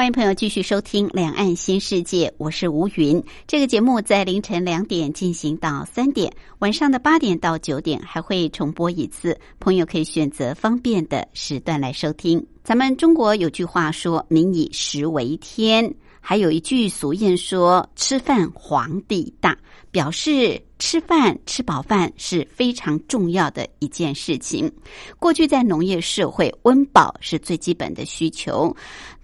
欢迎朋友继续收听《两岸新世界》，我是吴云。这个节目在凌晨两点进行到三点，晚上的八点到九点还会重播一次，朋友可以选择方便的时段来收听。咱们中国有句话说“民以食为天”，还有一句俗谚说“吃饭皇帝大”，表示吃饭吃饱饭是非常重要的一件事情。过去在农业社会，温饱是最基本的需求。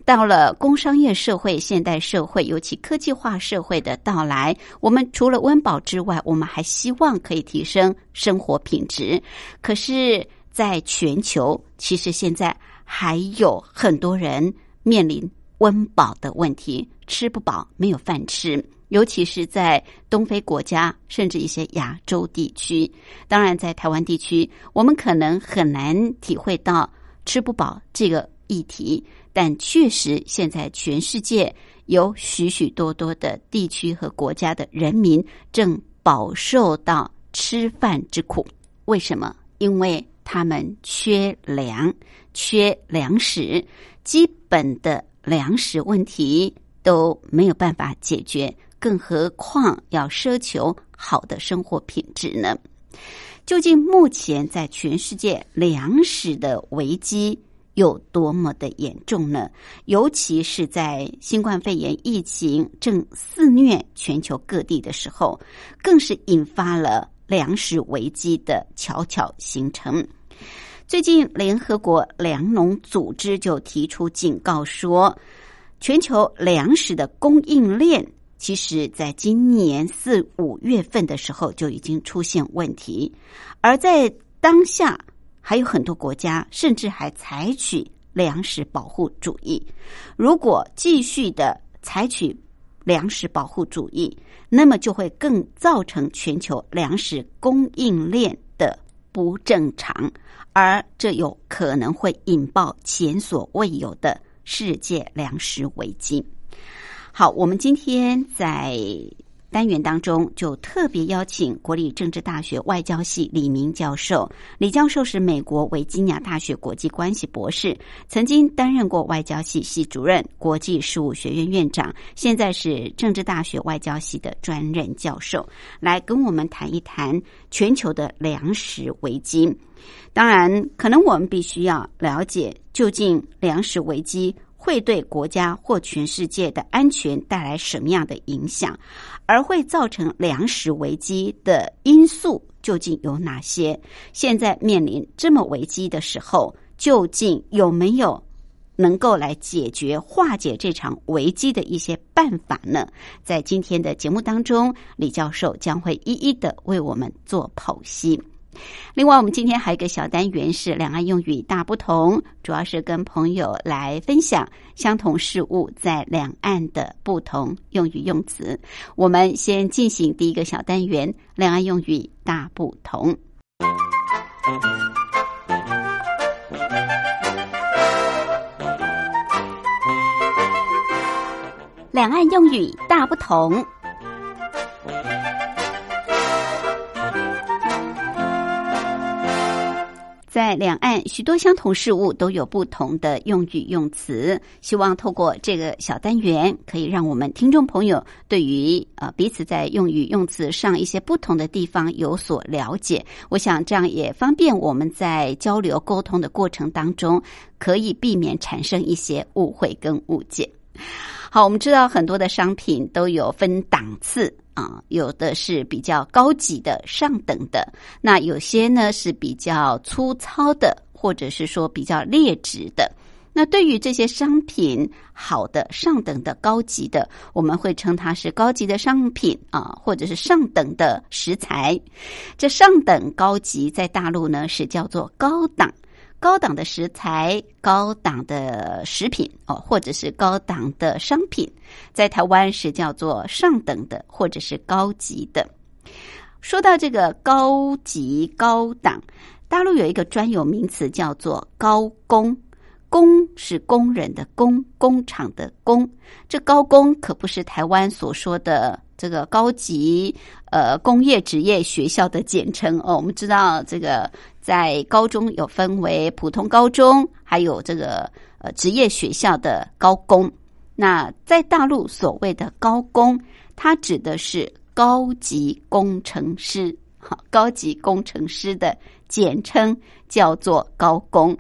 到了工商业社会、现代社会，尤其科技化社会的到来，我们除了温饱之外，我们还希望可以提升生活品质。可是，在全球，其实现在还有很多人面临温饱的问题，吃不饱，没有饭吃。尤其是在东非国家，甚至一些亚洲地区，当然在台湾地区，我们可能很难体会到吃不饱这个议题。但确实，现在全世界有许许多多的地区和国家的人民正饱受到吃饭之苦。为什么？因为他们缺粮，缺粮食，基本的粮食问题都没有办法解决，更何况要奢求好的生活品质呢？究竟目前在全世界粮食的危机？有多么的严重呢？尤其是在新冠肺炎疫情正肆虐全球各地的时候，更是引发了粮食危机的悄悄形成。最近，联合国粮农组织就提出警告说，全球粮食的供应链，其实在今年四五月份的时候就已经出现问题，而在当下。还有很多国家甚至还采取粮食保护主义。如果继续的采取粮食保护主义，那么就会更造成全球粮食供应链的不正常，而这有可能会引爆前所未有的世界粮食危机。好，我们今天在。单元当中就特别邀请国立政治大学外交系李明教授。李教授是美国维吉尼亚大学国际关系博士，曾经担任过外交系系主任、国际事务学院院长，现在是政治大学外交系的专任教授，来跟我们谈一谈全球的粮食危机。当然，可能我们必须要了解究竟粮食危机。会对国家或全世界的安全带来什么样的影响？而会造成粮食危机的因素究竟有哪些？现在面临这么危机的时候，究竟有没有能够来解决、化解这场危机的一些办法呢？在今天的节目当中，李教授将会一一的为我们做剖析。另外，我们今天还有一个小单元是两岸用语大不同，主要是跟朋友来分享相同事物在两岸的不同用语用词。我们先进行第一个小单元：两岸用语大不同。两岸用语大不同。在两岸，许多相同事物都有不同的用语用词。希望透过这个小单元，可以让我们听众朋友对于呃彼此在用语用词上一些不同的地方有所了解。我想这样也方便我们在交流沟通的过程当中，可以避免产生一些误会跟误解。好，我们知道很多的商品都有分档次。啊，有的是比较高级的、上等的，那有些呢是比较粗糙的，或者是说比较劣质的。那对于这些商品好的、上等的、高级的，我们会称它是高级的商品啊，或者是上等的食材。这上等、高级在大陆呢是叫做高档，高档的食材、高档的食品哦，或者是高档的商品，在台湾是叫做上等的或者是高级的。说到这个高级、高档，大陆有一个专有名词叫做高工。工是工人的工，工厂的工。这高工可不是台湾所说的这个高级呃工业职业学校的简称哦。我们知道这个在高中有分为普通高中，还有这个呃职业学校的高工。那在大陆所谓的高工，它指的是高级工程师，好，高级工程师的简称叫做高工。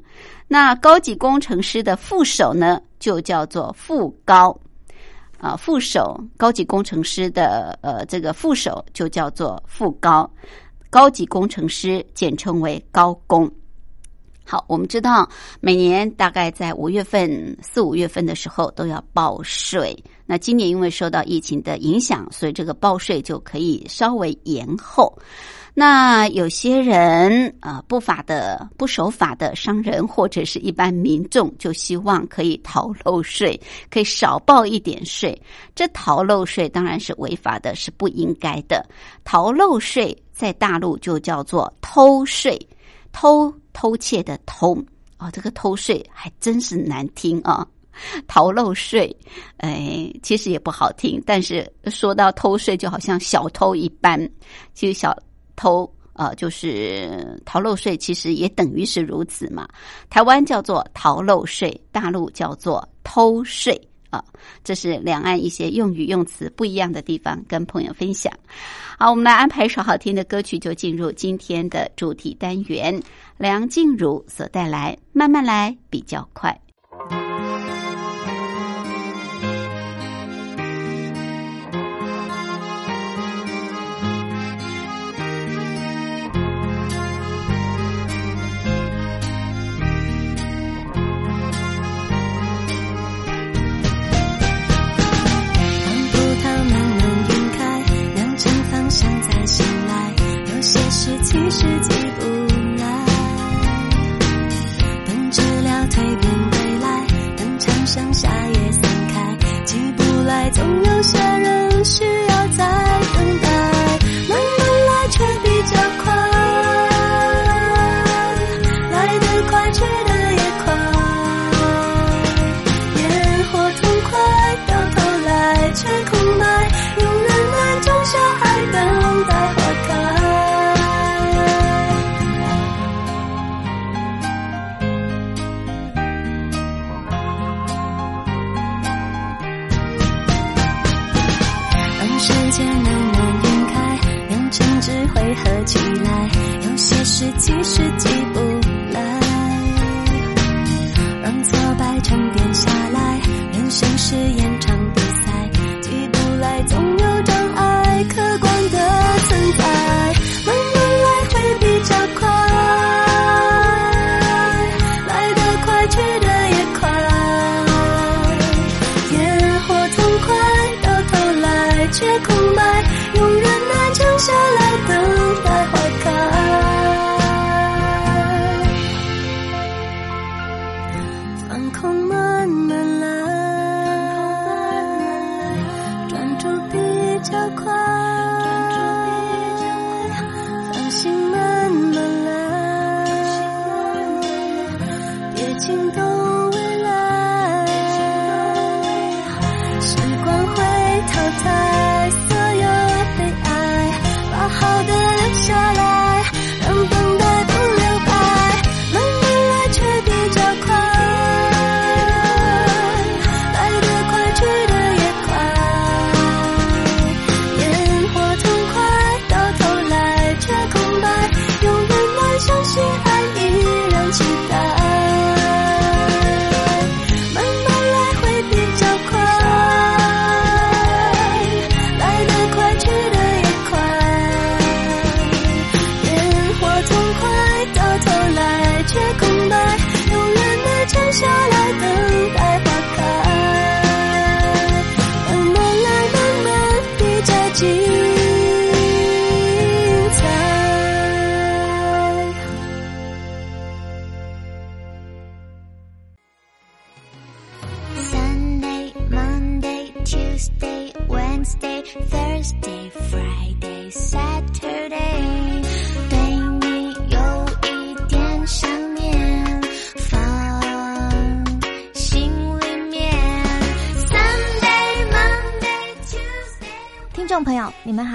那高级工程师的副手呢，就叫做副高，啊，副手高级工程师的呃这个副手就叫做副高，高级工程师简称为高工。好，我们知道每年大概在五月份四五月份的时候都要报税，那今年因为受到疫情的影响，所以这个报税就可以稍微延后。那有些人啊，不法的、不守法的商人或者是一般民众，就希望可以逃漏税，可以少报一点税。这逃漏税当然是违法的，是不应该的。逃漏税在大陆就叫做偷税，偷偷窃的偷哦，这个偷税还真是难听啊！逃漏税，哎，其实也不好听，但是说到偷税，就好像小偷一般，其实小。偷呃，就是逃漏税，其实也等于是如此嘛。台湾叫做逃漏税，大陆叫做偷税啊。这是两岸一些用语用词不一样的地方，跟朋友分享。好，我们来安排一首好听的歌曲，就进入今天的主题单元。梁静茹所带来《慢慢来比较快》。其实记不得。是几世纪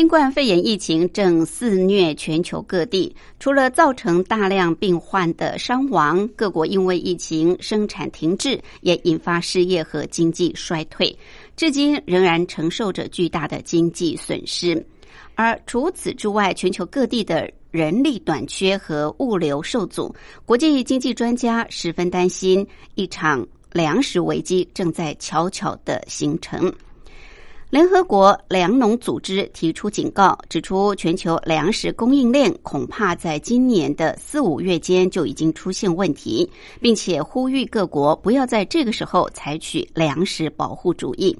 新冠肺炎疫情正肆虐全球各地，除了造成大量病患的伤亡，各国因为疫情生产停滞，也引发失业和经济衰退，至今仍然承受着巨大的经济损失。而除此之外，全球各地的人力短缺和物流受阻，国际经济专家十分担心一场粮食危机正在悄悄的形成。联合国粮农组织提出警告，指出全球粮食供应链恐怕在今年的四五月间就已经出现问题，并且呼吁各国不要在这个时候采取粮食保护主义。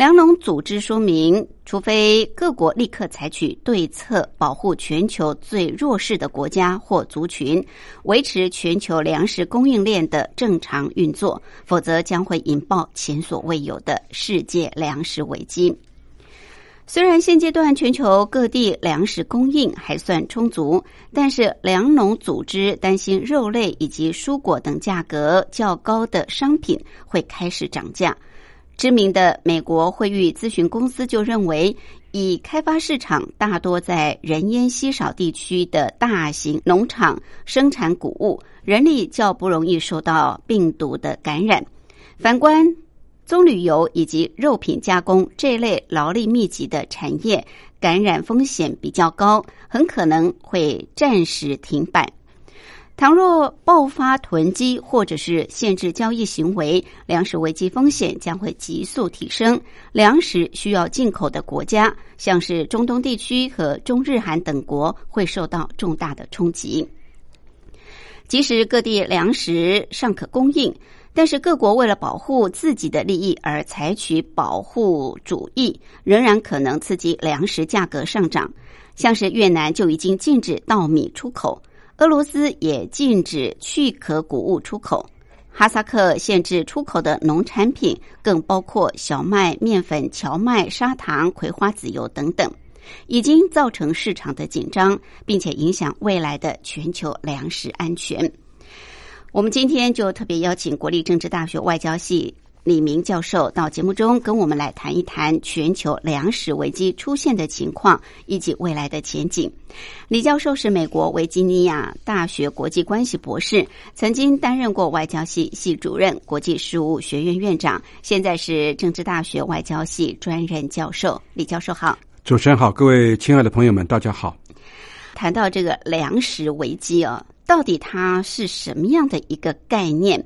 粮农组织说明，除非各国立刻采取对策，保护全球最弱势的国家或族群，维持全球粮食供应链的正常运作，否则将会引爆前所未有的世界粮食危机。虽然现阶段全球各地粮食供应还算充足，但是粮农组织担心肉类以及蔬果等价格较高的商品会开始涨价。知名的美国惠誉咨询公司就认为，以开发市场大多在人烟稀少地区的大型农场生产谷物，人力较不容易受到病毒的感染。反观棕榈油以及肉品加工这类劳力密集的产业，感染风险比较高，很可能会暂时停摆。倘若爆发囤积或者是限制交易行为，粮食危机风险将会急速提升。粮食需要进口的国家，像是中东地区和中日韩等国，会受到重大的冲击。即使各地粮食尚可供应，但是各国为了保护自己的利益而采取保护主义，仍然可能刺激粮食价格上涨。像是越南就已经禁止稻米出口。俄罗斯也禁止去壳谷物出口，哈萨克限制出口的农产品，更包括小麦、面粉、荞麦、砂糖、葵花籽油等等，已经造成市场的紧张，并且影响未来的全球粮食安全。我们今天就特别邀请国立政治大学外交系。李明教授到节目中跟我们来谈一谈全球粮食危机出现的情况以及未来的前景。李教授是美国维吉尼亚大学国际关系博士，曾经担任过外交系系主任、国际事务学院院长，现在是政治大学外交系专任教授。李教授好，主持人好，各位亲爱的朋友们，大家好。谈到这个粮食危机啊，到底它是什么样的一个概念？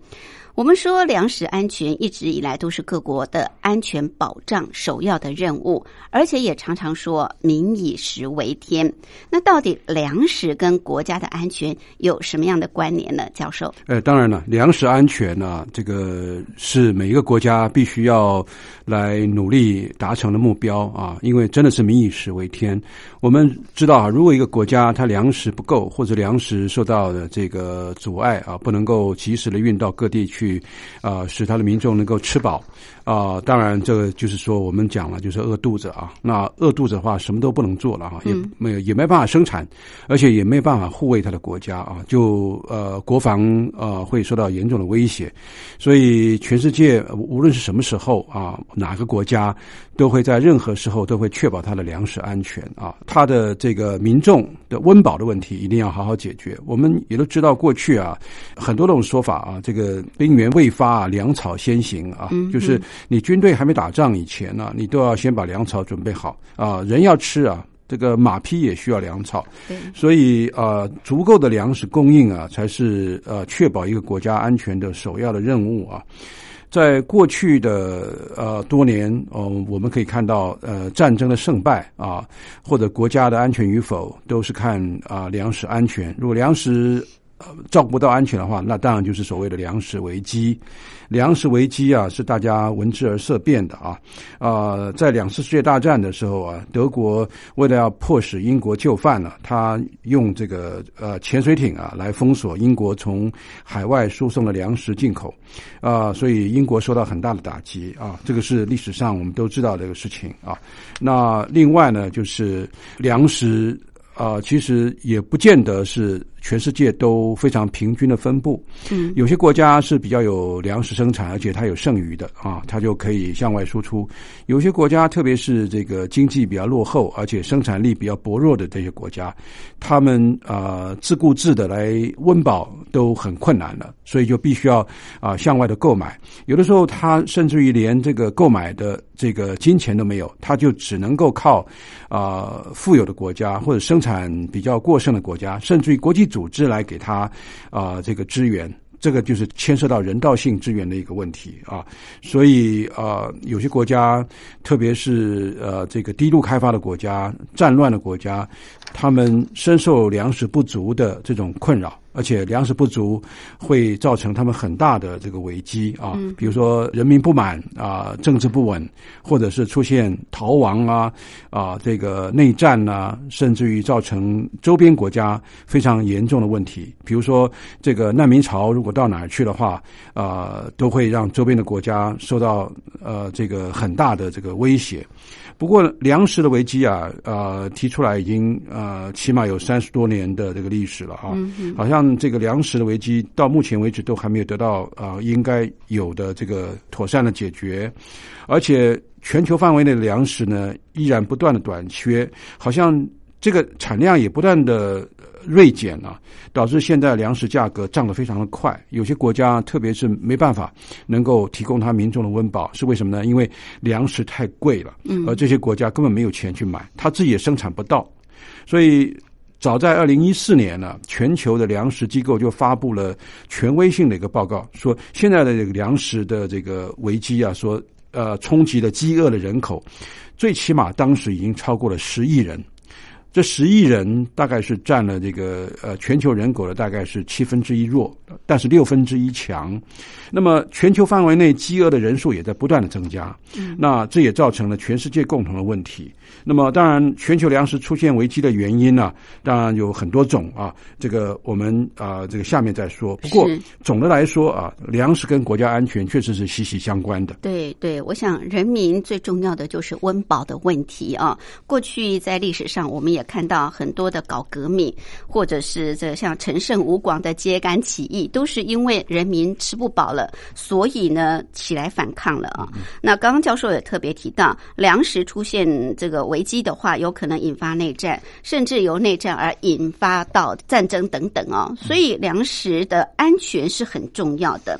我们说，粮食安全一直以来都是各国的安全保障首要的任务，而且也常常说“民以食为天”。那到底粮食跟国家的安全有什么样的关联呢？教授？呃，当然了，粮食安全呢，这个是每一个国家必须要来努力达成的目标啊，因为真的是“民以食为天”。我们知道啊，如果一个国家它粮食不够，或者粮食受到的这个阻碍啊，不能够及时的运到各地去。去啊，使他的民众能够吃饱啊！当然，这个就是说，我们讲了，就是饿肚子啊。那饿肚子的话，什么都不能做了哈，也没有，也没办法生产，而且也没办法护卫他的国家啊。就呃，国防呃会受到严重的威胁。所以，全世界无论是什么时候啊，哪个国家都会在任何时候都会确保它的粮食安全啊，它的这个民众的温饱的问题一定要好好解决。我们也都知道，过去啊，很多种说法啊，这个兵。兵源未发啊，粮草先行啊，就是你军队还没打仗以前呢，你都要先把粮草准备好啊。人要吃啊，这个马匹也需要粮草，所以啊，足够的粮食供应啊，才是呃确保一个国家安全的首要的任务啊。在过去的呃多年，嗯，我们可以看到，呃，战争的胜败啊，或者国家的安全与否，都是看啊粮食安全。如果粮食照顾不到安全的话，那当然就是所谓的粮食危机。粮食危机啊，是大家闻之而色变的啊。啊，在两次世界大战的时候啊，德国为了要迫使英国就范呢，他用这个呃潜水艇啊来封锁英国从海外输送的粮食进口啊，所以英国受到很大的打击啊。这个是历史上我们都知道这个事情啊。那另外呢，就是粮食啊，其实也不见得是。全世界都非常平均的分布，嗯，有些国家是比较有粮食生产，而且它有剩余的啊，它就可以向外输出。有些国家，特别是这个经济比较落后，而且生产力比较薄弱的这些国家，他们啊自顾自的来温饱都很困难了，所以就必须要啊向外的购买。有的时候，他甚至于连这个购买的这个金钱都没有，他就只能够靠啊富有的国家或者生产比较过剩的国家，甚至于国际。组织来给他啊这个支援，这个就是牵涉到人道性支援的一个问题啊，所以啊有些国家，特别是呃这个低度开发的国家、战乱的国家，他们深受粮食不足的这种困扰。而且粮食不足会造成他们很大的这个危机啊，比如说人民不满啊，政治不稳，或者是出现逃亡啊啊这个内战呐，甚至于造成周边国家非常严重的问题。比如说这个难民潮如果到哪儿去的话啊，都会让周边的国家受到呃这个很大的这个威胁。不过粮食的危机啊，呃，提出来已经呃，起码有三十多年的这个历史了啊，好像这个粮食的危机到目前为止都还没有得到啊应该有的这个妥善的解决，而且全球范围内的粮食呢依然不断的短缺，好像这个产量也不断的。锐减了，导致现在粮食价格涨得非常的快。有些国家，特别是没办法能够提供他民众的温饱，是为什么呢？因为粮食太贵了，而这些国家根本没有钱去买，他自己也生产不到。所以，早在二零一四年呢，全球的粮食机构就发布了权威性的一个报告，说现在的这个粮食的这个危机啊，说呃冲击了饥饿的人口，最起码当时已经超过了十亿人。这十亿人大概是占了这个呃全球人口的大概是七分之一弱，但是六分之一强。那么全球范围内饥饿的人数也在不断的增加，那这也造成了全世界共同的问题。那么当然，全球粮食出现危机的原因呢，当然有很多种啊。这个我们啊，这个下面再说。不过总的来说啊，粮食跟国家安全确实是息息相关的。对对，我想人民最重要的就是温饱的问题啊。过去在历史上，我们也看到很多的搞革命，或者是这像陈胜吴广的揭竿起义，都是因为人民吃不饱了，所以呢起来反抗了啊。那刚刚教授也特别提到，粮食出现这个危机的话，有可能引发内战，甚至由内战而引发到战争等等哦。所以粮食的安全是很重要的。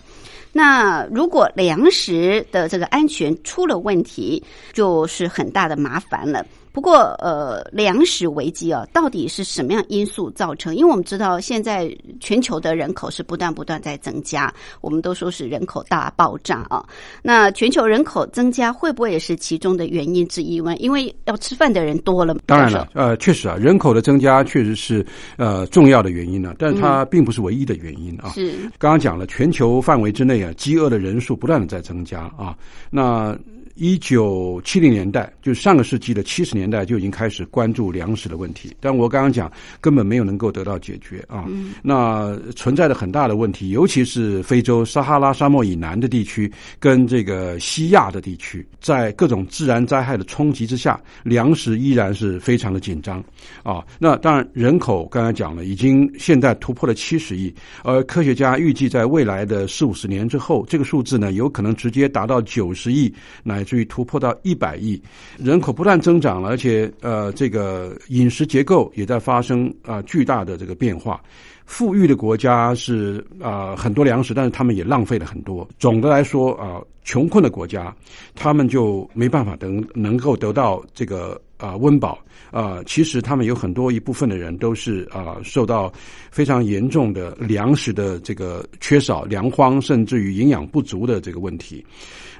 那如果粮食的这个安全出了问题，就是很大的麻烦了。不过，呃，粮食危机啊，到底是什么样因素造成？因为我们知道，现在全球的人口是不断不断在增加，我们都说是人口大爆炸啊。那全球人口增加会不会也是其中的原因之一呢？因为要吃饭的人多了。当然了，呃，确实啊，人口的增加确实是呃重要的原因呢，但是它并不是唯一的原因啊。是刚刚讲了，全球范围之内啊，饥饿的人数不断的在增加啊。那一九七零年代，就是上个世纪的七十年代就已经开始关注粮食的问题，但我刚刚讲根本没有能够得到解决啊。那存在的很大的问题，尤其是非洲撒哈拉沙漠以南的地区跟这个西亚的地区，在各种自然灾害的冲击之下，粮食依然是非常的紧张啊。那当然，人口刚才讲了，已经现在突破了七十亿，而科学家预计在未来的四五十年之后，这个数字呢有可能直接达到九十亿乃。至于突破到一百亿，人口不断增长了，而且呃，这个饮食结构也在发生啊巨大的这个变化。富裕的国家是啊很多粮食，但是他们也浪费了很多。总的来说啊，穷困的国家，他们就没办法能能够得到这个啊温饱啊。其实他们有很多一部分的人都是啊受到非常严重的粮食的这个缺少、粮荒，甚至于营养不足的这个问题。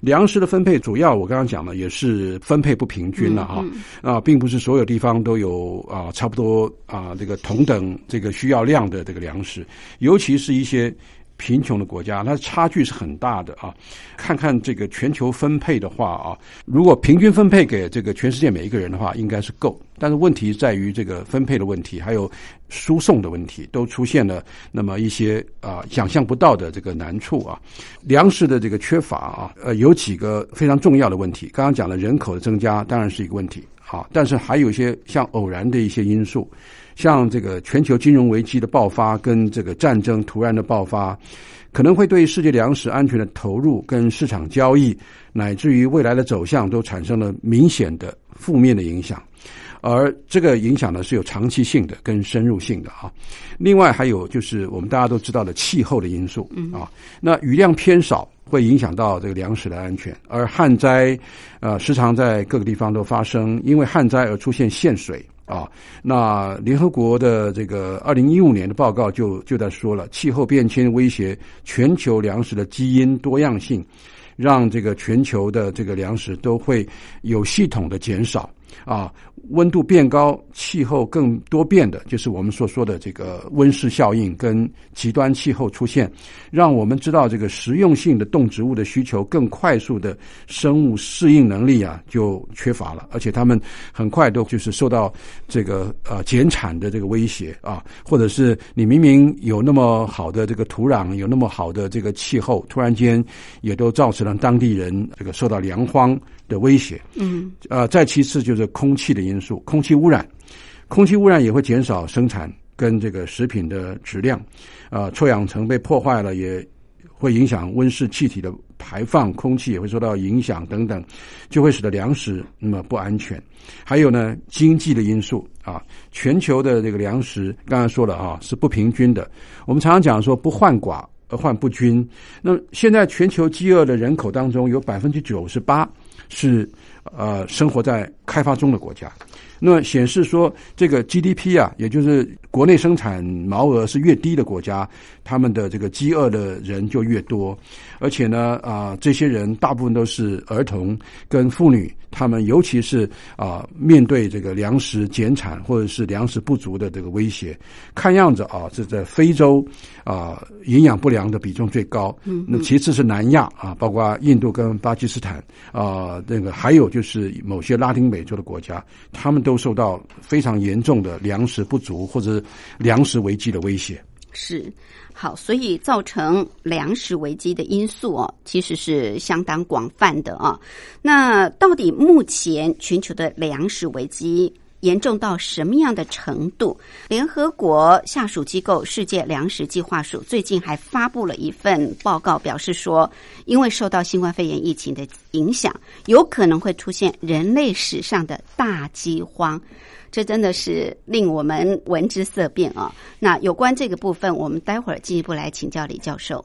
粮食的分配主要我刚刚讲了，也是分配不平均了啊啊，并不是所有地方都有啊差不多啊这个同等这个需要量的这个粮食，尤其是一些贫穷的国家，它差距是很大的啊。看看这个全球分配的话啊，如果平均分配给这个全世界每一个人的话，应该是够。但是问题在于这个分配的问题，还有输送的问题，都出现了那么一些啊想象不到的这个难处啊。粮食的这个缺乏啊，呃，有几个非常重要的问题。刚刚讲了人口的增加，当然是一个问题啊，但是还有一些像偶然的一些因素，像这个全球金融危机的爆发跟这个战争突然的爆发，可能会对世界粮食安全的投入跟市场交易，乃至于未来的走向，都产生了明显的负面的影响。而这个影响呢是有长期性的跟深入性的啊。另外还有就是我们大家都知道的气候的因素啊。那雨量偏少会影响到这个粮食的安全，而旱灾呃时常在各个地方都发生，因为旱灾而出现限水啊。那联合国的这个二零一五年的报告就就在说了，气候变迁威胁全球粮食的基因多样性，让这个全球的这个粮食都会有系统的减少啊。温度变高，气候更多变的，就是我们所说的这个温室效应跟极端气候出现，让我们知道这个实用性的动植物的需求更快速的生物适应能力啊就缺乏了，而且他们很快都就是受到这个呃减产的这个威胁啊，或者是你明明有那么好的这个土壤，有那么好的这个气候，突然间也都造成了当地人这个受到粮荒。的威胁，嗯，呃，再其次就是空气的因素，空气污染，空气污染也会减少生产跟这个食品的质量，啊，臭氧层被破坏了，也会影响温室气体的排放，空气也会受到影响等等，就会使得粮食那么不安全。还有呢，经济的因素啊，全球的这个粮食刚才说了啊，是不平均的。我们常常讲说不患寡而患不均，那现在全球饥饿的人口当中有百分之九十八。是，呃，生活在开发中的国家，那么显示说，这个 GDP 啊，也就是国内生产毛额是越低的国家，他们的这个饥饿的人就越多，而且呢，啊，这些人大部分都是儿童跟妇女。他们尤其是啊，面对这个粮食减产或者是粮食不足的这个威胁，看样子啊，这在非洲啊，营养不良的比重最高。嗯，那其次是南亚啊，包括印度跟巴基斯坦啊，那个还有就是某些拉丁美洲的国家，他们都受到非常严重的粮食不足或者粮食危机的威胁。是。好，所以造成粮食危机的因素哦，其实是相当广泛的啊。那到底目前全球的粮食危机严重到什么样的程度？联合国下属机构世界粮食计划署最近还发布了一份报告，表示说，因为受到新冠肺炎疫情的影响，有可能会出现人类史上的大饥荒。这真的是令我们闻之色变啊！那有关这个部分，我们待会儿进一步来请教李教授。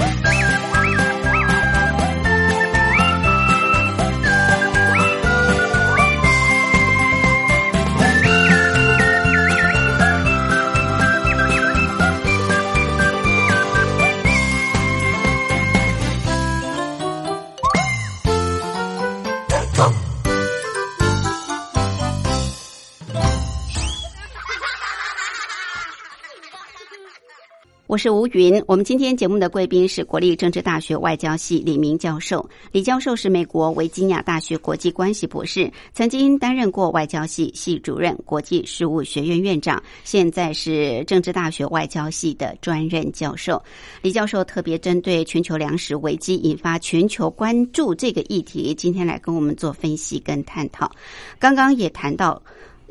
我是吴云，我们今天节目的贵宾是国立政治大学外交系李明教授。李教授是美国维吉亚大学国际关系博士，曾经担任过外交系系主任、国际事务学院院长，现在是政治大学外交系的专任教授。李教授特别针对全球粮食危机引发全球关注这个议题，今天来跟我们做分析跟探讨。刚刚也谈到。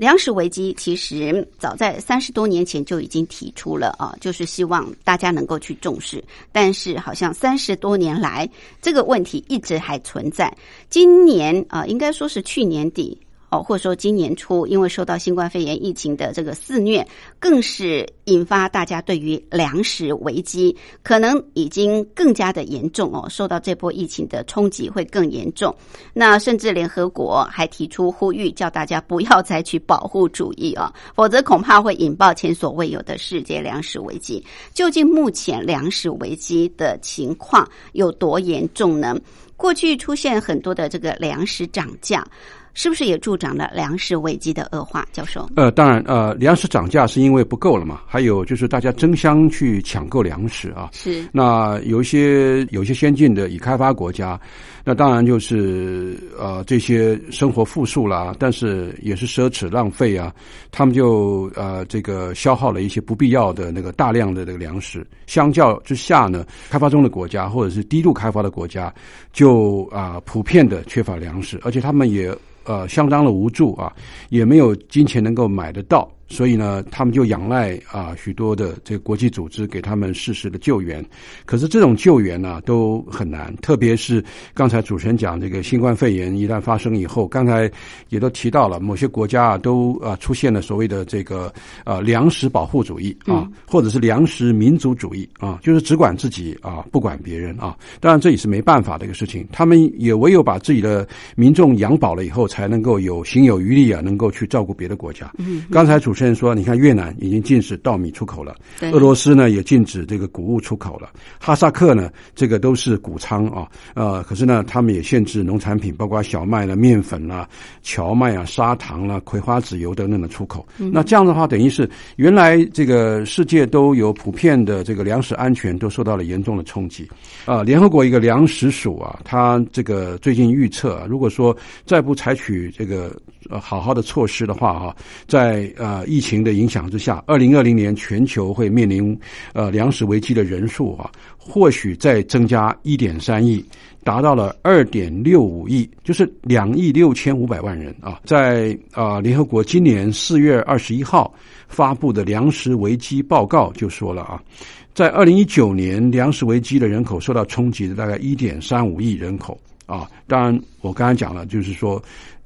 粮食危机其实早在三十多年前就已经提出了啊，就是希望大家能够去重视。但是好像三十多年来这个问题一直还存在。今年啊，应该说是去年底。哦，或者说今年初，因为受到新冠肺炎疫情的这个肆虐，更是引发大家对于粮食危机可能已经更加的严重哦。受到这波疫情的冲击会更严重。那甚至联合国还提出呼吁，叫大家不要采取保护主义啊，否则恐怕会引爆前所未有的世界粮食危机。究竟目前粮食危机的情况有多严重呢？过去出现很多的这个粮食涨价。是不是也助长了粮食危机的恶化？教授，呃，当然，呃，粮食涨价是因为不够了嘛，还有就是大家争相去抢购粮食啊。是。那有一些有一些先进的已开发国家，那当然就是呃这些生活富庶啦，但是也是奢侈浪费啊，他们就呃这个消耗了一些不必要的那个大量的这个粮食。相较之下呢，开发中的国家或者是低度开发的国家，就啊普遍的缺乏粮食，而且他们也。呃，相当的无助啊，也没有金钱能够买得到。所以呢，他们就仰赖啊许多的这个国际组织给他们适时的救援。可是这种救援呢都很难，特别是刚才主持人讲这个新冠肺炎一旦发生以后，刚才也都提到了，某些国家啊都啊出现了所谓的这个呃粮食保护主义啊，或者是粮食民族主义啊，就是只管自己啊不管别人啊。当然这也是没办法的一个事情，他们也唯有把自己的民众养饱了以后，才能够有心有余力啊，能够去照顾别的国家。嗯，刚才主持。先说，你看越南已经禁止稻米出口了，俄罗斯呢也禁止这个谷物出口了，哈萨克呢这个都是谷仓啊，呃，可是呢他们也限制农产品，包括小麦了、面粉啦、荞麦啊、砂糖啦、葵花籽油等等的出口。那这样的话，等于是原来这个世界都有普遍的这个粮食安全都受到了严重的冲击。啊，联合国一个粮食署啊，他这个最近预测，啊，如果说再不采取这个。呃，好好的措施的话，哈，在呃疫情的影响之下，二零二零年全球会面临呃粮食危机的人数啊，或许再增加一点三亿，达到了二点六五亿，就是两亿六千五百万人啊。在啊，联合国今年四月二十一号发布的粮食危机报告就说了啊，在二零一九年粮食危机的人口受到冲击的大概一点三五亿人口啊。当然，我刚才讲了，就是说。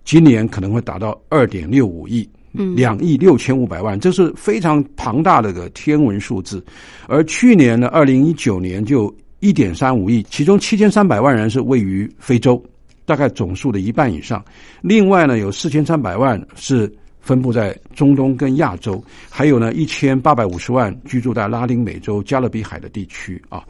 今年可能会达到二点六五亿，两亿六千五百万，这是非常庞大的个天文数字。而去年呢，二零一九年就一点三五亿，其中七千三百万人是位于非洲，大概总数的一半以上。另外呢，有四千三百万是分布在中东跟亚洲，还有呢一千八百五十万居住在拉丁美洲加勒比海的地区啊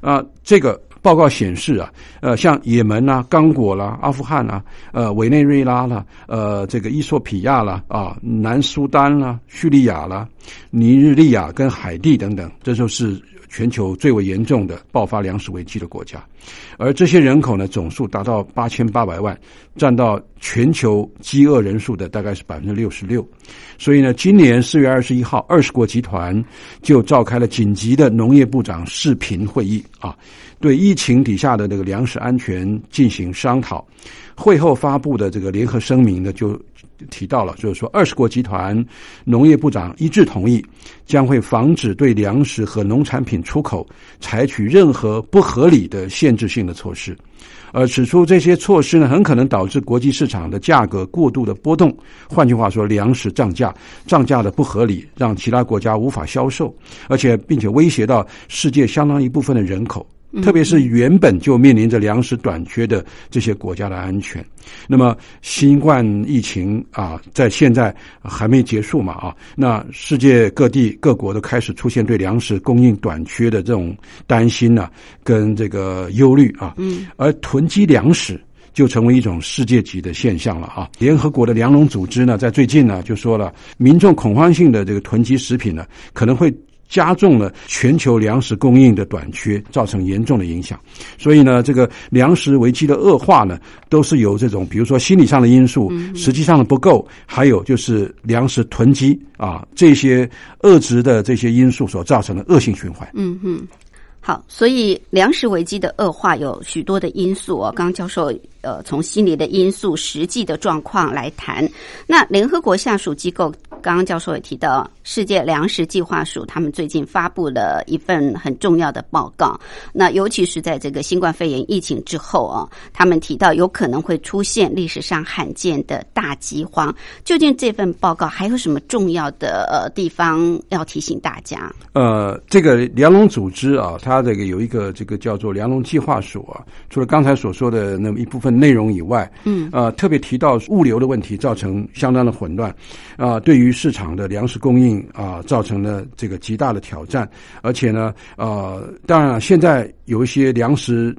啊，这个。报告显示啊，呃，像也门啦、刚果啦、阿富汗啦、呃，委内瑞拉啦、呃，这个伊索比亚啦、啊，南苏丹啦、叙利亚啦、尼日利亚跟海地等等，这就是全球最为严重的爆发粮食危机的国家。而这些人口呢，总数达到八千八百万，占到全球饥饿人数的大概是百分之六十六。所以呢，今年四月二十一号，二十国集团就召开了紧急的农业部长视频会议啊。对疫情底下的这个粮食安全进行商讨。会后发布的这个联合声明呢，就提到了，就是说二十国集团农业部长一致同意，将会防止对粮食和农产品出口采取任何不合理的限制性的措施。而指出这些措施呢，很可能导致国际市场的价格过度的波动。换句话说，粮食涨价，涨价的不合理，让其他国家无法销售，而且并且威胁到世界相当一部分的人口。特别是原本就面临着粮食短缺的这些国家的安全，那么新冠疫情啊，在现在还没结束嘛啊，那世界各地各国都开始出现对粮食供应短缺的这种担心呢，跟这个忧虑啊，嗯，而囤积粮食就成为一种世界级的现象了啊。联合国的粮农组织呢，在最近呢就说了，民众恐慌性的这个囤积食品呢，可能会。加重了全球粮食供应的短缺，造成严重的影响。所以呢，这个粮食危机的恶化呢，都是由这种比如说心理上的因素，实际上的不够，还有就是粮食囤积啊这些遏制的这些因素所造成的恶性循环。嗯嗯。好，所以粮食危机的恶化有许多的因素哦。刚刚教授呃，从心理的因素、实际的状况来谈。那联合国下属机构，刚刚教授也提到，世界粮食计划署他们最近发布了一份很重要的报告。那尤其是在这个新冠肺炎疫情之后啊，他们提到有可能会出现历史上罕见的大饥荒。究竟这份报告还有什么重要的呃地方要提醒大家？呃，这个粮农组织啊，它这个有一个这个叫做粮农计划署啊，除了刚才所说的那么一部分。内容以外，嗯，呃，特别提到物流的问题，造成相当的混乱，啊，对于市场的粮食供应啊，造成了这个极大的挑战。而且呢，呃，当然现在有一些粮食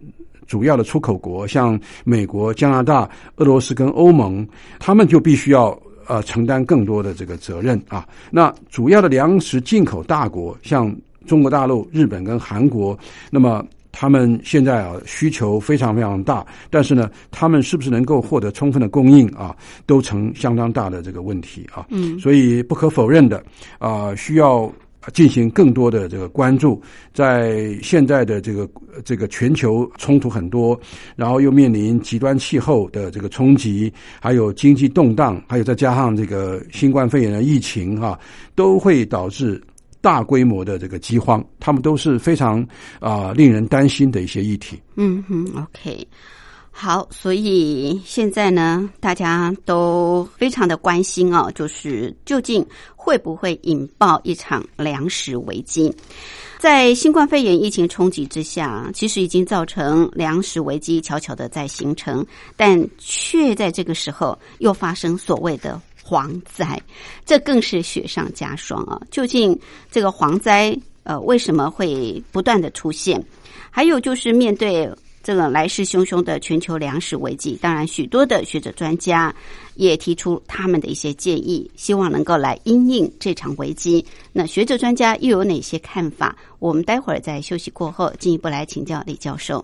主要的出口国，像美国、加拿大、俄罗斯跟欧盟，他们就必须要呃承担更多的这个责任啊。那主要的粮食进口大国，像中国大陆、日本跟韩国，那么。他们现在啊需求非常非常大，但是呢，他们是不是能够获得充分的供应啊，都成相当大的这个问题啊。嗯，所以不可否认的啊，需要进行更多的这个关注。在现在的这个这个全球冲突很多，然后又面临极端气候的这个冲击，还有经济动荡，还有再加上这个新冠肺炎的疫情啊，都会导致。大规模的这个饥荒，他们都是非常啊令人担心的一些议题。嗯哼，OK，好，所以现在呢，大家都非常的关心哦，就是究竟会不会引爆一场粮食危机？在新冠肺炎疫情冲击之下，其实已经造成粮食危机悄悄的在形成，但却在这个时候又发生所谓的。蝗灾，这更是雪上加霜啊！究竟这个蝗灾呃为什么会不断的出现？还有就是面对这个来势汹汹的全球粮食危机，当然许多的学者专家也提出他们的一些建议，希望能够来因应这场危机。那学者专家又有哪些看法？我们待会儿在休息过后进一步来请教李教授。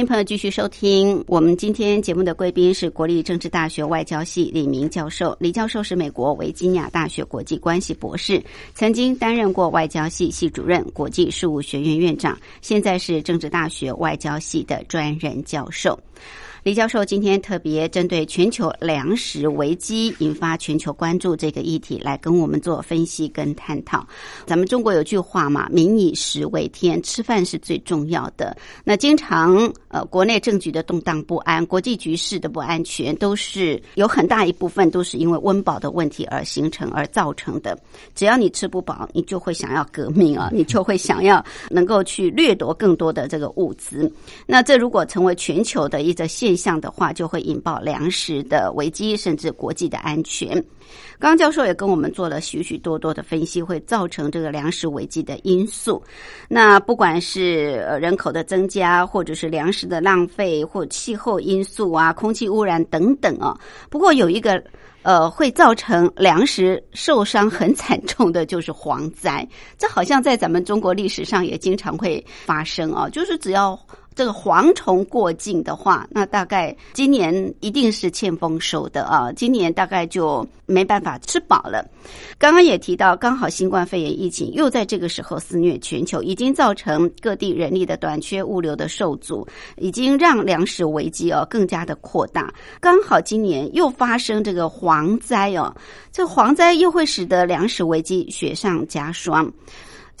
迎朋友继续收听我们今天节目的贵宾是国立政治大学外交系李明教授。李教授是美国维吉尼亚大学国际关系博士，曾经担任过外交系系主任、国际事务学院院长，现在是政治大学外交系的专任教授。李教授今天特别针对全球粮食危机引发全球关注这个议题来跟我们做分析跟探讨。咱们中国有句话嘛，“民以食为天”，吃饭是最重要的。那经常呃，国内政局的动荡不安，国际局势的不安全，都是有很大一部分都是因为温饱的问题而形成而造成的。只要你吃不饱，你就会想要革命啊，你就会想要能够去掠夺更多的这个物资。那这如果成为全球的一个现象的话，就会引爆粮食的危机，甚至国际的安全。刚教授也跟我们做了许许多多的分析，会造成这个粮食危机的因素。那不管是人口的增加，或者是粮食的浪费，或气候因素啊、空气污染等等啊。不过有一个呃会造成粮食受伤很惨重的，就是蝗灾。这好像在咱们中国历史上也经常会发生啊，就是只要。这个蝗虫过境的话，那大概今年一定是欠丰收的啊！今年大概就没办法吃饱了。刚刚也提到，刚好新冠肺炎疫情又在这个时候肆虐全球，已经造成各地人力的短缺、物流的受阻，已经让粮食危机哦更加的扩大。刚好今年又发生这个蝗灾哦，这蝗灾又会使得粮食危机雪上加霜。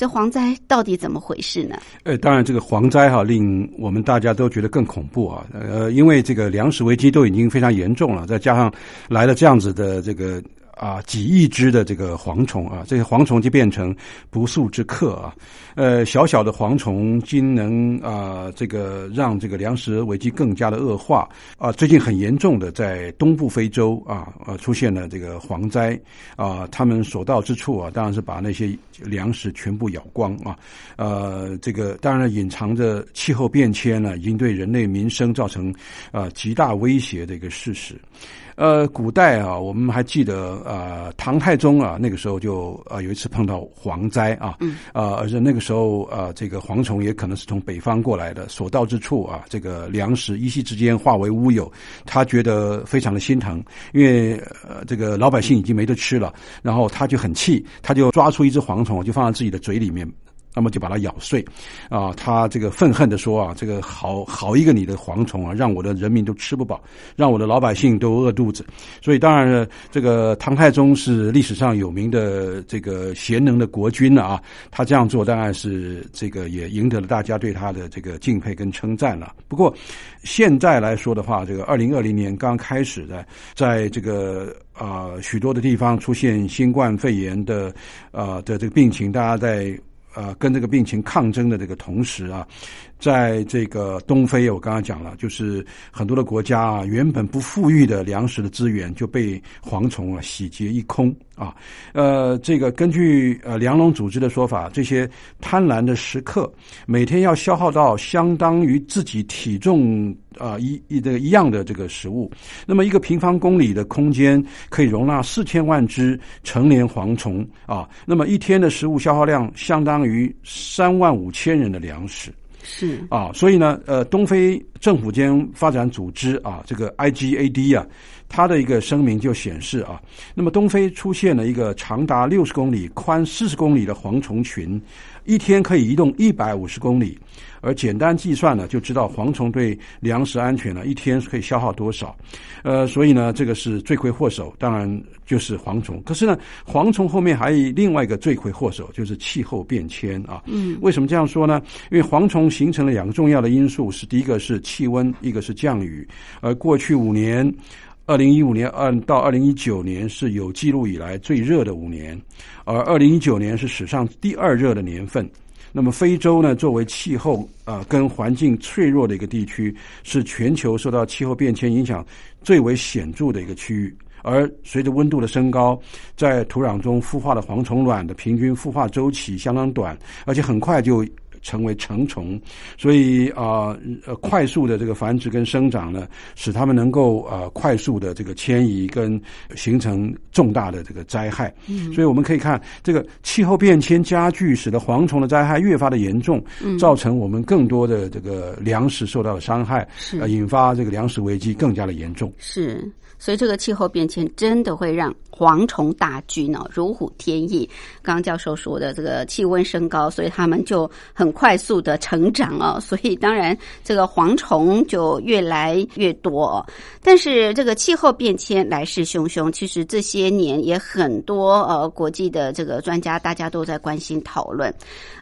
这蝗灾到底怎么回事呢？呃，当然，这个蝗灾哈，令我们大家都觉得更恐怖啊。呃，因为这个粮食危机都已经非常严重了，再加上来了这样子的这个。啊，几亿只的这个蝗虫啊，这些蝗虫就变成不速之客啊。呃，小小的蝗虫竟能啊，这个让这个粮食危机更加的恶化啊。最近很严重的在东部非洲啊，呃，出现了这个蝗灾啊。他们所到之处啊，当然是把那些粮食全部咬光啊。呃，这个当然隐藏着气候变迁呢，已经对人类民生造成啊极大威胁的一个事实。呃，古代啊，我们还记得，呃，唐太宗啊，那个时候就呃有一次碰到蝗灾啊，嗯，啊，而且那个时候呃，这个蝗虫也可能是从北方过来的，所到之处啊，这个粮食一夕之间化为乌有，他觉得非常的心疼，因为呃这个老百姓已经没得吃了，然后他就很气，他就抓出一只蝗虫，就放在自己的嘴里面。那么就把它咬碎，啊，他这个愤恨的说啊，这个好好一个你的蝗虫啊，让我的人民都吃不饱，让我的老百姓都饿肚子。所以当然，这个唐太宗是历史上有名的这个贤能的国君了啊，他这样做当然是这个也赢得了大家对他的这个敬佩跟称赞了。不过现在来说的话，这个二零二零年刚开始的，在这个啊许多的地方出现新冠肺炎的啊的这个病情，大家在。呃，跟这个病情抗争的这个同时啊，在这个东非，我刚刚讲了，就是很多的国家啊，原本不富裕的粮食的资源就被蝗虫啊洗劫一空啊。呃，这个根据呃粮农组织的说法，这些贪婪的食客每天要消耗到相当于自己体重。啊，一一的一样的这个食物，那么一个平方公里的空间可以容纳四千万只成年蝗虫啊，那么一天的食物消耗量相当于三万五千人的粮食。是。啊，所以呢，呃，东非政府间发展组织啊，这个 IGAD 啊，它的一个声明就显示啊，那么东非出现了一个长达六十公里、宽四十公里的蝗虫群，一天可以移动一百五十公里。而简单计算呢，就知道蝗虫对粮食安全呢，一天可以消耗多少。呃，所以呢，这个是罪魁祸首，当然就是蝗虫。可是呢，蝗虫后面还有另外一个罪魁祸首，就是气候变迁啊。嗯，为什么这样说呢？因为蝗虫形成了两个重要的因素，是第一个是气温，一个是降雨。而过去五年，二零一五年二到二零一九年是有记录以来最热的五年，而二零一九年是史上第二热的年份。那么非洲呢，作为气候啊跟环境脆弱的一个地区，是全球受到气候变迁影响最为显著的一个区域。而随着温度的升高，在土壤中孵化的蝗虫卵的平均孵化周期相当短，而且很快就。成为成虫，所以啊呃快速的这个繁殖跟生长呢，使它们能够呃快速的这个迁移跟形成重大的这个灾害。嗯，所以我们可以看这个气候变迁加剧，使得蝗虫的灾害越发的严重，造成我们更多的这个粮食受到了伤害，是呃引发这个粮食危机更加的严重。是。所以这个气候变迁真的会让蝗虫大军呢如虎添翼。刚刚教授说的这个气温升高，所以他们就很快速的成长哦，所以当然这个蝗虫就越来越多。但是这个气候变迁来势汹汹，其实这些年也很多呃国际的这个专家大家都在关心讨论。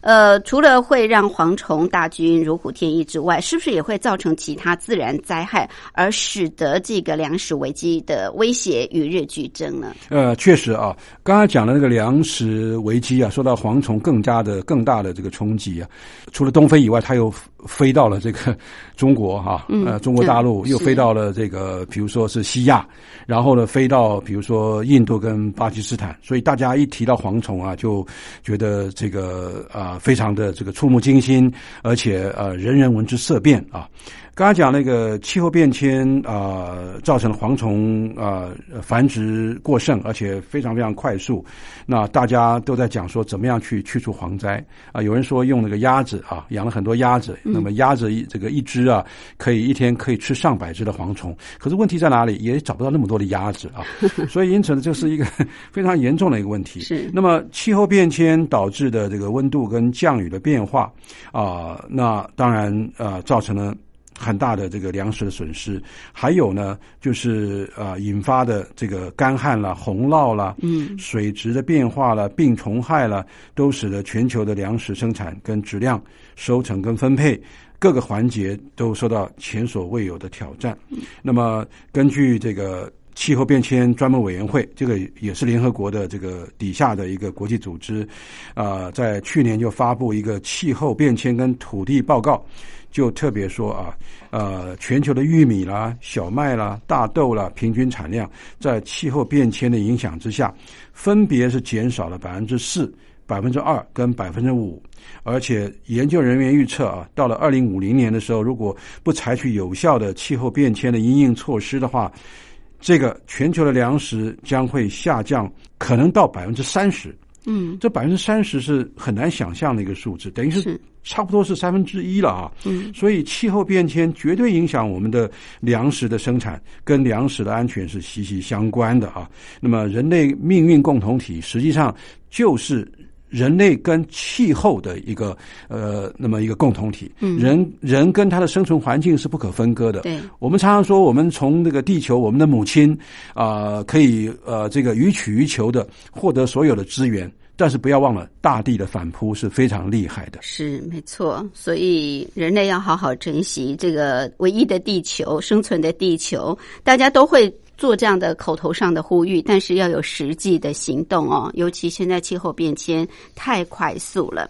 呃，除了会让蝗虫大军如虎添翼之外，是不是也会造成其他自然灾害，而使得这个粮食危机的威胁与日俱增呢？呃，确实啊，刚才讲的那个粮食危机啊，受到蝗虫更加的更大的这个冲击啊。除了东非以外，它又飞到了这个中国哈，呃，中国大陆又飞到了这个，比如说是西亚，然后呢，飞到比如说印度跟巴基斯坦。所以大家一提到蝗虫啊，就觉得这个啊，非常的这个触目惊心，而且呃，人人闻之色变啊。刚才讲那个气候变迁啊，造成了蝗虫啊繁殖过剩，而且非常非常快速。那大家都在讲说，怎么样去去除蝗灾啊？有人说用那个鸭子啊，养了很多鸭子，那么鸭子一这个一只啊，可以一天可以吃上百只的蝗虫。可是问题在哪里？也找不到那么多的鸭子啊。所以因此呢，这是一个非常严重的一个问题。是。那么气候变迁导致的这个温度跟降雨的变化啊，那当然啊，造成了。很大的这个粮食的损失，还有呢，就是呃引发的这个干旱了、洪涝了、嗯，水质的变化了、病虫害了，都使得全球的粮食生产跟质量、收成跟分配各个环节都受到前所未有的挑战。那么，根据这个气候变迁专门委员会，这个也是联合国的这个底下的一个国际组织，啊，在去年就发布一个气候变迁跟土地报告。就特别说啊，呃，全球的玉米啦、小麦啦、大豆啦，平均产量在气候变迁的影响之下，分别是减少了百分之四、百分之二跟百分之五。而且研究人员预测啊，到了二零五零年的时候，如果不采取有效的气候变迁的应应措施的话，这个全球的粮食将会下降，可能到百分之三十。嗯，这百分之三十是很难想象的一个数字，等于是差不多是三分之一了啊。嗯，所以气候变迁绝对影响我们的粮食的生产，跟粮食的安全是息息相关的啊。那么人类命运共同体实际上就是人类跟气候的一个呃那么一个共同体。嗯，人人跟他的生存环境是不可分割的。对，我们常常说，我们从这个地球，我们的母亲啊，可以呃这个予取予求的获得所有的资源。但是不要忘了，大地的反扑是非常厉害的。是没错，所以人类要好好珍惜这个唯一的地球，生存的地球。大家都会做这样的口头上的呼吁，但是要有实际的行动哦。尤其现在气候变迁太快速了。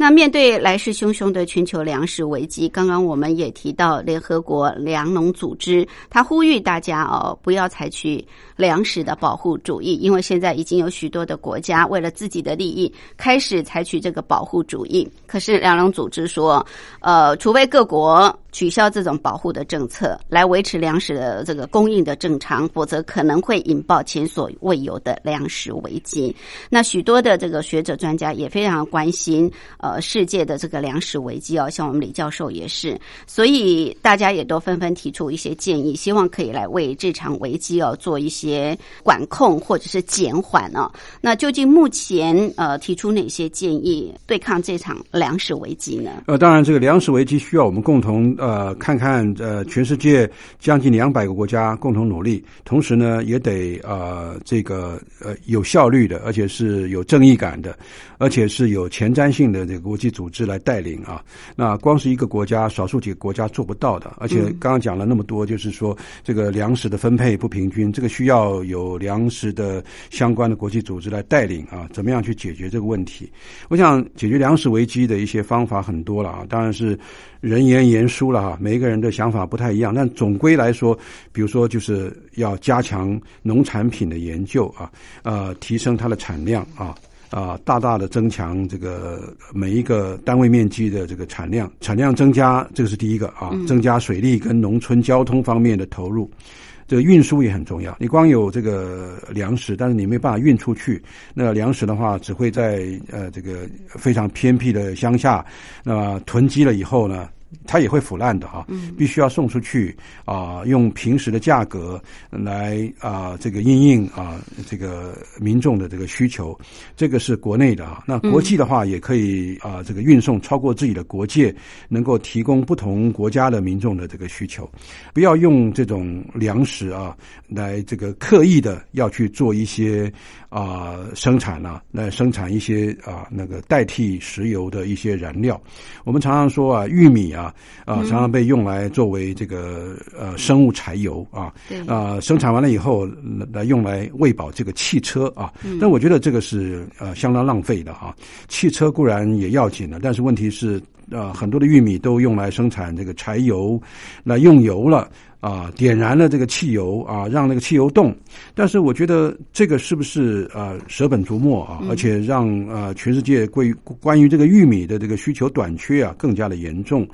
那面对来势汹汹的全球粮食危机，刚刚我们也提到联合国粮农组织，他呼吁大家哦，不要采取粮食的保护主义，因为现在已经有许多的国家为了自己的利益开始采取这个保护主义。可是粮农组织说，呃，除非各国取消这种保护的政策，来维持粮食的这个供应的正常，否则可能会引爆前所未有的粮食危机。那许多的这个学者专家也非常关心。呃，世界的这个粮食危机哦，像我们李教授也是，所以大家也都纷纷提出一些建议，希望可以来为这场危机哦做一些管控或者是减缓哦。那究竟目前呃提出哪些建议对抗这场粮食危机呢？呃，当然，这个粮食危机需要我们共同呃呃看看呃全世界将近两百个国家共同努力，同时呢也得呃这个呃有效率的，而且是有正义感的，而且是有前瞻性的这个国际组织来带领啊。那光是一个国家，少数几个国家做不到的，而且刚刚讲了那么多，就是说这个粮食的分配不平均，这个需要有粮食的相关的国际组织来带领啊，怎么样去解决这个问题？我想解决粮食危机的一些方法很多了啊，当然是人言言殊了哈，每一个人的想法不太一样，但总归来说，比如说就是要加强农产品的研究啊，呃，提升它的产量啊。啊，大大的增强这个每一个单位面积的这个产量，产量增加，这个是第一个啊，增加水利跟农村交通方面的投入。这个运输也很重要。你光有这个粮食，但是你没办法运出去。那粮食的话，只会在呃这个非常偏僻的乡下，那囤积了以后呢？它也会腐烂的哈，必须要送出去啊，用平时的价格来啊，这个应应啊，这个民众的这个需求，这个是国内的啊。那国际的话，也可以啊，这个运送超过自己的国界，能够提供不同国家的民众的这个需求，不要用这种粮食啊来这个刻意的要去做一些啊生产啊，来生产一些啊那个代替石油的一些燃料。我们常常说啊，玉米啊。啊啊，常常被用来作为这个呃生物柴油啊，啊生产完了以后来用来喂饱这个汽车啊，但我觉得这个是呃相当浪费的哈。汽车固然也要紧的，但是问题是呃很多的玉米都用来生产这个柴油，来用油了。啊，点燃了这个汽油啊，让那个汽油动。但是我觉得这个是不是啊舍本逐末啊？而且让啊全世界关于关于这个玉米的这个需求短缺啊更加的严重。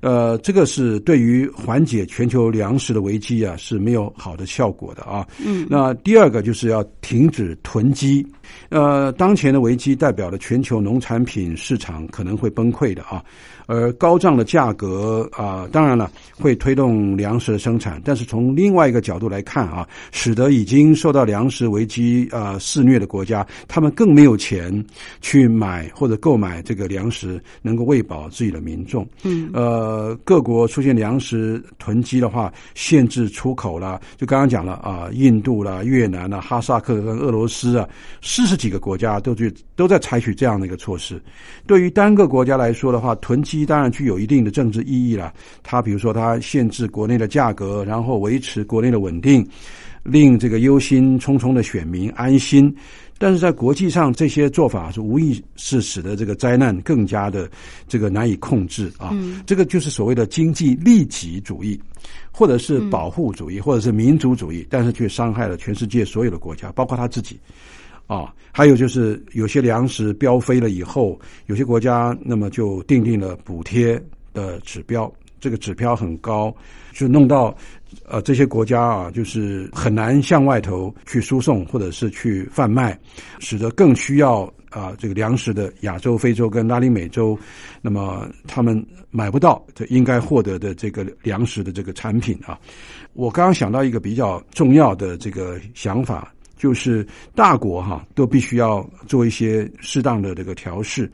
呃，这个是对于缓解全球粮食的危机啊是没有好的效果的啊。嗯。那第二个就是要停止囤积。呃，当前的危机代表了全球农产品市场可能会崩溃的啊。而高涨的价格啊，当然了，会推动粮食的生产。但是从另外一个角度来看啊，使得已经受到粮食危机啊肆虐的国家，他们更没有钱去买或者购买这个粮食，能够喂饱自己的民众。嗯，呃，各国出现粮食囤积的话，限制出口了。就刚刚讲了啊，印度啦、越南啦、哈萨克跟俄罗斯啊，四十几个国家都去都在采取这样的一个措施。对于单个国家来说的话，囤积。当然具有一定的政治意义了。它比如说，它限制国内的价格，然后维持国内的稳定，令这个忧心忡忡的选民安心。但是在国际上，这些做法是无疑是使得这个灾难更加的这个难以控制啊。这个就是所谓的经济利己主义，或者是保护主义，或者是民族主义，但是却伤害了全世界所有的国家，包括他自己。啊，还有就是有些粮食标飞了以后，有些国家那么就定定了补贴的指标，这个指标很高，就弄到呃这些国家啊，就是很难向外头去输送或者是去贩卖，使得更需要啊这个粮食的亚洲、非洲跟拉丁美洲，那么他们买不到这应该获得的这个粮食的这个产品啊。我刚刚想到一个比较重要的这个想法。就是大国哈都必须要做一些适当的这个调试，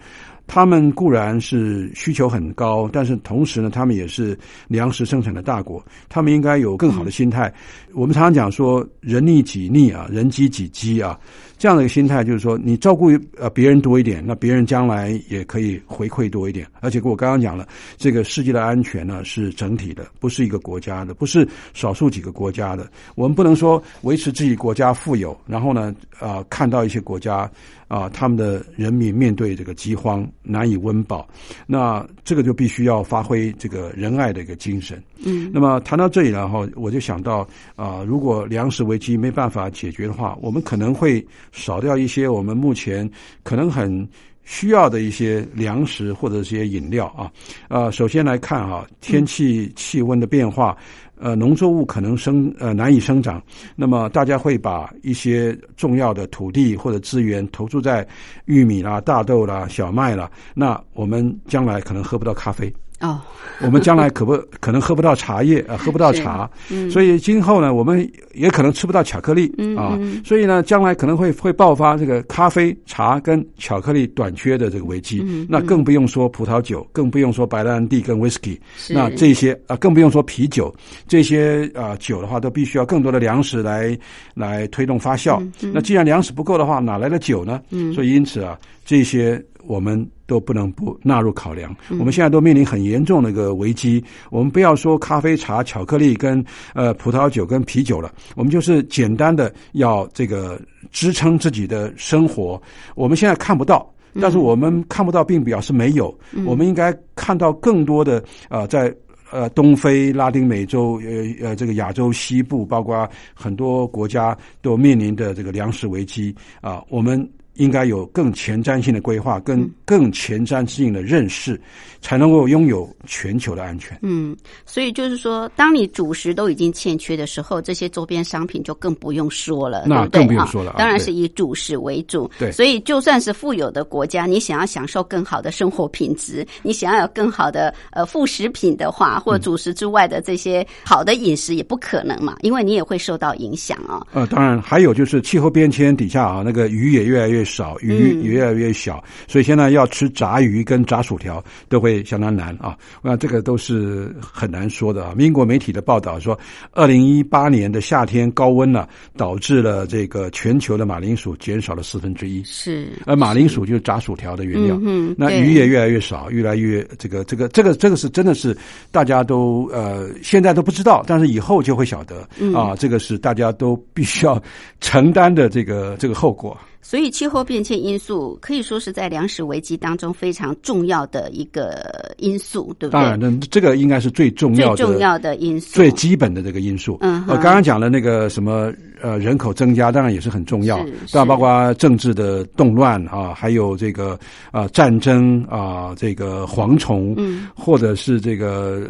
他们固然是需求很高，但是同时呢，他们也是粮食生产的大国，他们应该有更好的心态。我们常常讲说“人逆己逆啊，人饥己饥啊”。这样的一个心态，就是说，你照顾呃别人多一点，那别人将来也可以回馈多一点。而且，我刚刚讲了，这个世界的安全呢是整体的，不是一个国家的，不是少数几个国家的。我们不能说维持自己国家富有，然后呢，啊，看到一些国家啊，他们的人民面对这个饥荒难以温饱，那这个就必须要发挥这个仁爱的一个精神。嗯，那么谈到这里然后我就想到啊，如果粮食危机没办法解决的话，我们可能会。少掉一些我们目前可能很需要的一些粮食或者一些饮料啊，呃，首先来看啊，天气气温的变化，呃农作物可能生呃难以生长，那么大家会把一些重要的土地或者资源投注在玉米啦、大豆啦、小麦啦，那我们将来可能喝不到咖啡。哦，我们将来可不可能喝不到茶叶啊、呃，喝不到茶，所以今后呢，我们也可能吃不到巧克力啊，所以呢，将来可能会会爆发这个咖啡、茶跟巧克力短缺的这个危机。那更不用说葡萄酒，更不用说白兰地跟 whisky，那这些啊，更不用说啤酒，这些啊酒的话，都必须要更多的粮食来来推动发酵。那既然粮食不够的话，哪来的酒呢？所以因此啊，这些我们。都不能不纳入考量。我们现在都面临很严重的一个危机。我们不要说咖啡、茶、巧克力跟呃葡萄酒跟啤酒了，我们就是简单的要这个支撑自己的生活。我们现在看不到，但是我们看不到并表示没有。我们应该看到更多的啊，在呃东非、拉丁美洲、呃呃这个亚洲西部，包括很多国家都面临的这个粮食危机啊，我们。应该有更前瞻性的规划，跟更前瞻性的认识，才能够拥有全球的安全。嗯，所以就是说，当你主食都已经欠缺的时候，这些周边商品就更不用说了，那更不用说了。当然是以主食为主。对，所以就算是富有的国家，你想要享受更好的生活品质，你想要有更好的呃副食品的话，或者主食之外的这些好的饮食，也不可能嘛，因为你也会受到影响啊。呃，当然还有就是气候变迁底下啊，那个鱼也越来越。少鱼也越来越小，所以现在要吃炸鱼跟炸薯条都会相当难啊！那这个都是很难说的啊。英国媒体的报道说，二零一八年的夏天高温呢，导致了这个全球的马铃薯减少了四分之一。是，而马铃薯就是炸薯条的原料。嗯，那鱼也越来越少，越来越这个这个这个这个是真的是大家都呃现在都不知道，但是以后就会晓得啊，这个是大家都必须要承担的这个这个后果。所以，气候变迁因素可以说是在粮食危机当中非常重要的一个因素，对不对？当然，那这个应该是最重要的、最重要的因素、最基本的这个因素。嗯，我刚刚讲的那个什么。呃，人口增加当然也是很重要，当然包括政治的动乱啊，还有这个啊战争啊，这个蝗虫，嗯，或者是这个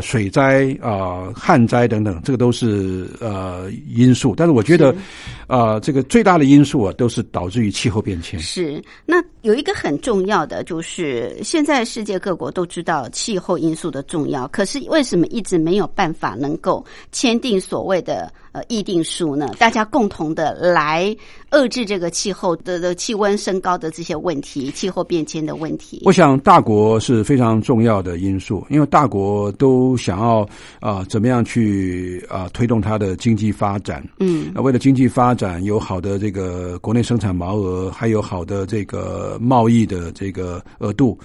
水灾啊、旱灾等等，这个都是呃因素。但是我觉得，啊，这个最大的因素啊，都是导致于气候变迁。是，那有一个很重要的，就是现在世界各国都知道气候因素的重要，可是为什么一直没有办法能够签订所谓的？呃，议定书呢？大家共同的来遏制这个气候的的气温升高的这些问题，气候变迁的问题。我想大国是非常重要的因素，因为大国都想要啊，怎么样去啊推动它的经济发展。嗯，为了经济发展，有好的这个国内生产毛额，还有好的这个贸易的这个额度。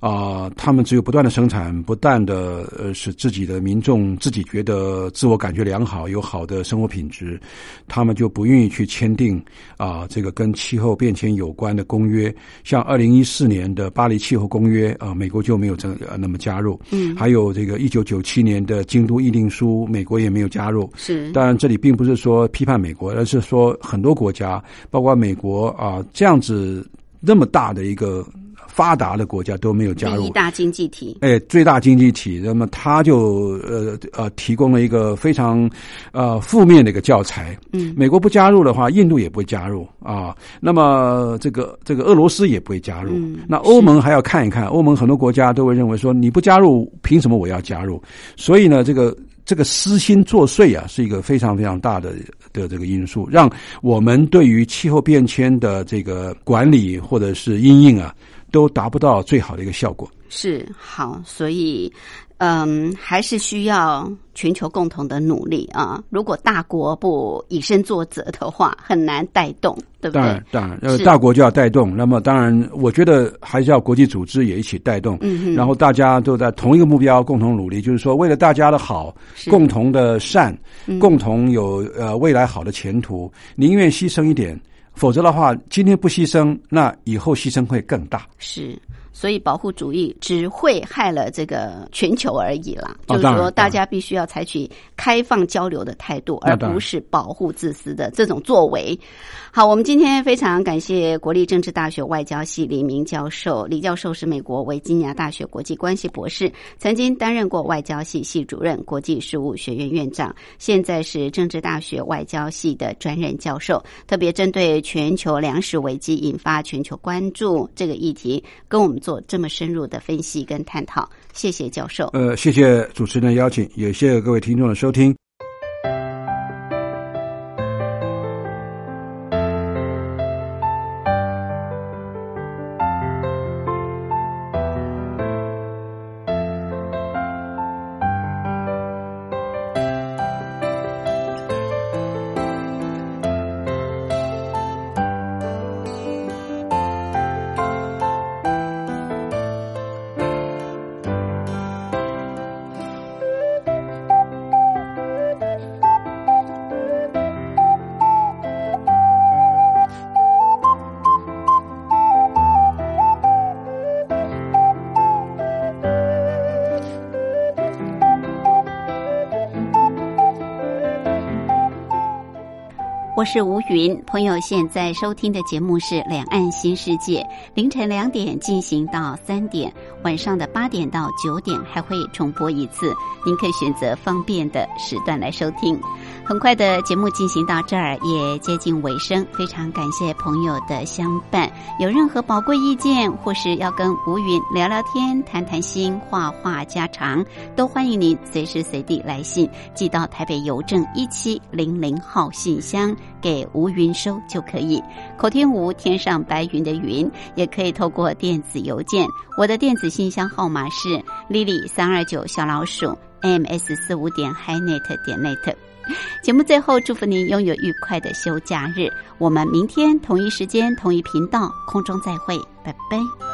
啊，他们只有不断的生产，不断的呃，使自己的民众自己觉得自我感觉良好，有好的生活品质，他们就不愿意去签订啊，这个跟气候变迁有关的公约。像二零一四年的巴黎气候公约啊，美国就没有这那么加入。嗯，还有这个一九九七年的京都议定书，美国也没有加入。是，当然这里并不是说批判美国，而是说很多国家，包括美国啊，这样子那么大的一个。发达的国家都没有加入一大经济体，哎，最大经济体，那么他就呃呃提供了一个非常呃负面的一个教材。嗯，美国不加入的话，印度也不会加入啊。那么这个这个俄罗斯也不会加入。那欧盟还要看一看，欧盟很多国家都会认为说你不加入，凭什么我要加入？所以呢，这个这个私心作祟啊，是一个非常非常大的的这个因素，让我们对于气候变迁的这个管理或者是因应啊。都达不到最好的一个效果。是好，所以嗯，还是需要全球共同的努力啊！如果大国不以身作则的话，很难带动，对不对？当然，当然，呃，大国就要带动。那么，当然，我觉得还是要国际组织也一起带动。嗯然后大家都在同一个目标共同努力，就是说，为了大家的好，共同的善，共同有呃未来好的前途，宁愿牺牲一点。否则的话，今天不牺牲，那以后牺牲会更大。是。所以保护主义只会害了这个全球而已啦。就是说，大家必须要采取开放交流的态度，而不是保护自私的这种作为。好，我们今天非常感谢国立政治大学外交系李明教授。李教授是美国维吉尼亚大学国际关系博士，曾经担任过外交系系主任、国际事务学院院长，现在是政治大学外交系的专任教授。特别针对全球粮食危机引发全球关注这个议题，跟我们做这么深入的分析跟探讨。谢谢教授。呃，谢谢主持人的邀请，也谢谢各位听众的收听。我是吴云，朋友现在收听的节目是《两岸新世界》，凌晨两点进行到三点，晚上的八点到九点还会重播一次，您可以选择方便的时段来收听。很快的节目进行到这儿也接近尾声，非常感谢朋友的相伴。有任何宝贵意见，或是要跟吴云聊聊天、谈谈心、话话家常，都欢迎您随时随地来信寄到台北邮政一七零零号信箱给吴云收就可以。口天吴天上白云的云，也可以透过电子邮件。我的电子信箱号码是 lily 三二九小老鼠 ms 四五点 highnet 点 net。节目最后，祝福您拥有愉快的休假日。我们明天同一时间、同一频道空中再会，拜拜。